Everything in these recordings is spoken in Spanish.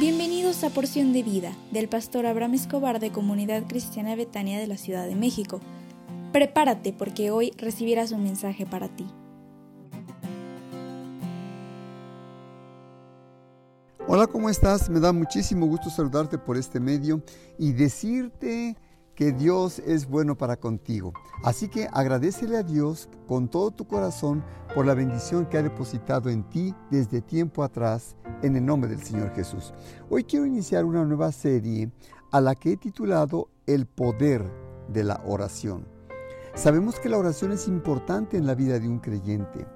Bienvenidos a Porción de Vida del pastor Abraham Escobar de Comunidad Cristiana Betania de la Ciudad de México. Prepárate porque hoy recibirás un mensaje para ti. Hola, ¿cómo estás? Me da muchísimo gusto saludarte por este medio y decirte que Dios es bueno para contigo. Así que agradecele a Dios con todo tu corazón por la bendición que ha depositado en ti desde tiempo atrás en el nombre del Señor Jesús. Hoy quiero iniciar una nueva serie a la que he titulado El poder de la oración. Sabemos que la oración es importante en la vida de un creyente,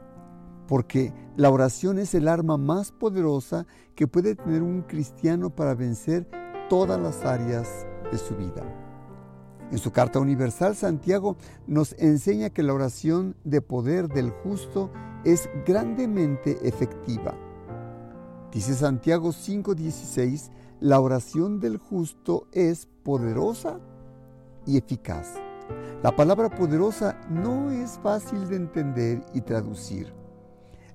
porque la oración es el arma más poderosa que puede tener un cristiano para vencer todas las áreas de su vida. En su carta universal, Santiago nos enseña que la oración de poder del justo es grandemente efectiva. Dice Santiago 5:16, la oración del justo es poderosa y eficaz. La palabra poderosa no es fácil de entender y traducir.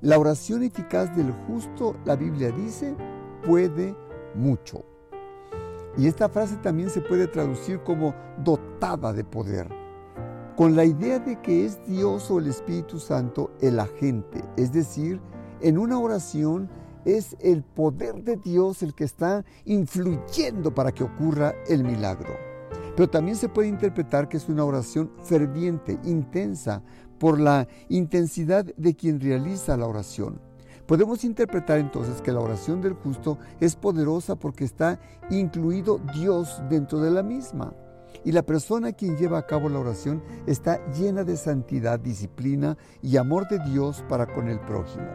La oración eficaz del justo, la Biblia dice, puede mucho. Y esta frase también se puede traducir como dotada de poder, con la idea de que es Dios o el Espíritu Santo el agente, es decir, en una oración es el poder de Dios el que está influyendo para que ocurra el milagro. Pero también se puede interpretar que es una oración ferviente, intensa, por la intensidad de quien realiza la oración. Podemos interpretar entonces que la oración del justo es poderosa porque está incluido Dios dentro de la misma. Y la persona quien lleva a cabo la oración está llena de santidad, disciplina y amor de Dios para con el prójimo.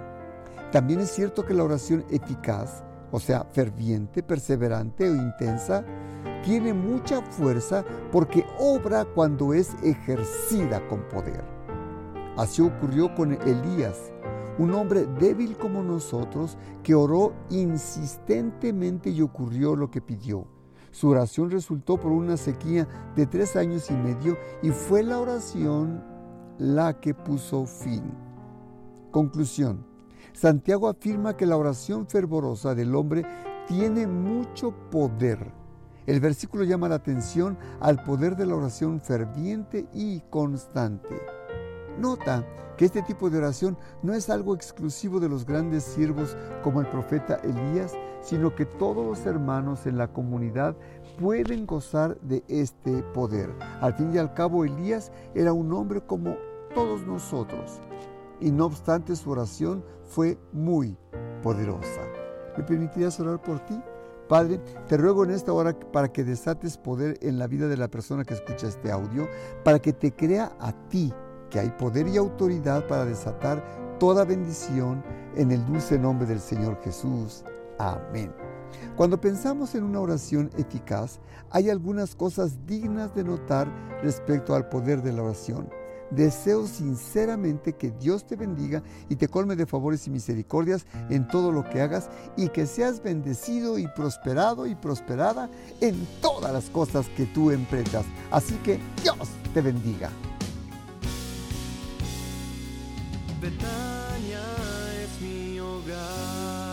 También es cierto que la oración eficaz, o sea, ferviente, perseverante o intensa, tiene mucha fuerza porque obra cuando es ejercida con poder. Así ocurrió con Elías un hombre débil como nosotros que oró insistentemente y ocurrió lo que pidió. Su oración resultó por una sequía de tres años y medio y fue la oración la que puso fin. Conclusión. Santiago afirma que la oración fervorosa del hombre tiene mucho poder. El versículo llama la atención al poder de la oración ferviente y constante. Nota que este tipo de oración no es algo exclusivo de los grandes siervos como el profeta Elías, sino que todos los hermanos en la comunidad pueden gozar de este poder. Al fin y al cabo, Elías era un hombre como todos nosotros, y no obstante su oración fue muy poderosa. ¿Me permitirías orar por ti? Padre, te ruego en esta hora para que desates poder en la vida de la persona que escucha este audio, para que te crea a ti que hay poder y autoridad para desatar toda bendición en el dulce nombre del Señor Jesús. Amén. Cuando pensamos en una oración eficaz, hay algunas cosas dignas de notar respecto al poder de la oración. Deseo sinceramente que Dios te bendiga y te colme de favores y misericordias en todo lo que hagas y que seas bendecido y prosperado y prosperada en todas las cosas que tú emprendas. Así que Dios te bendiga. Betania es mi hogar.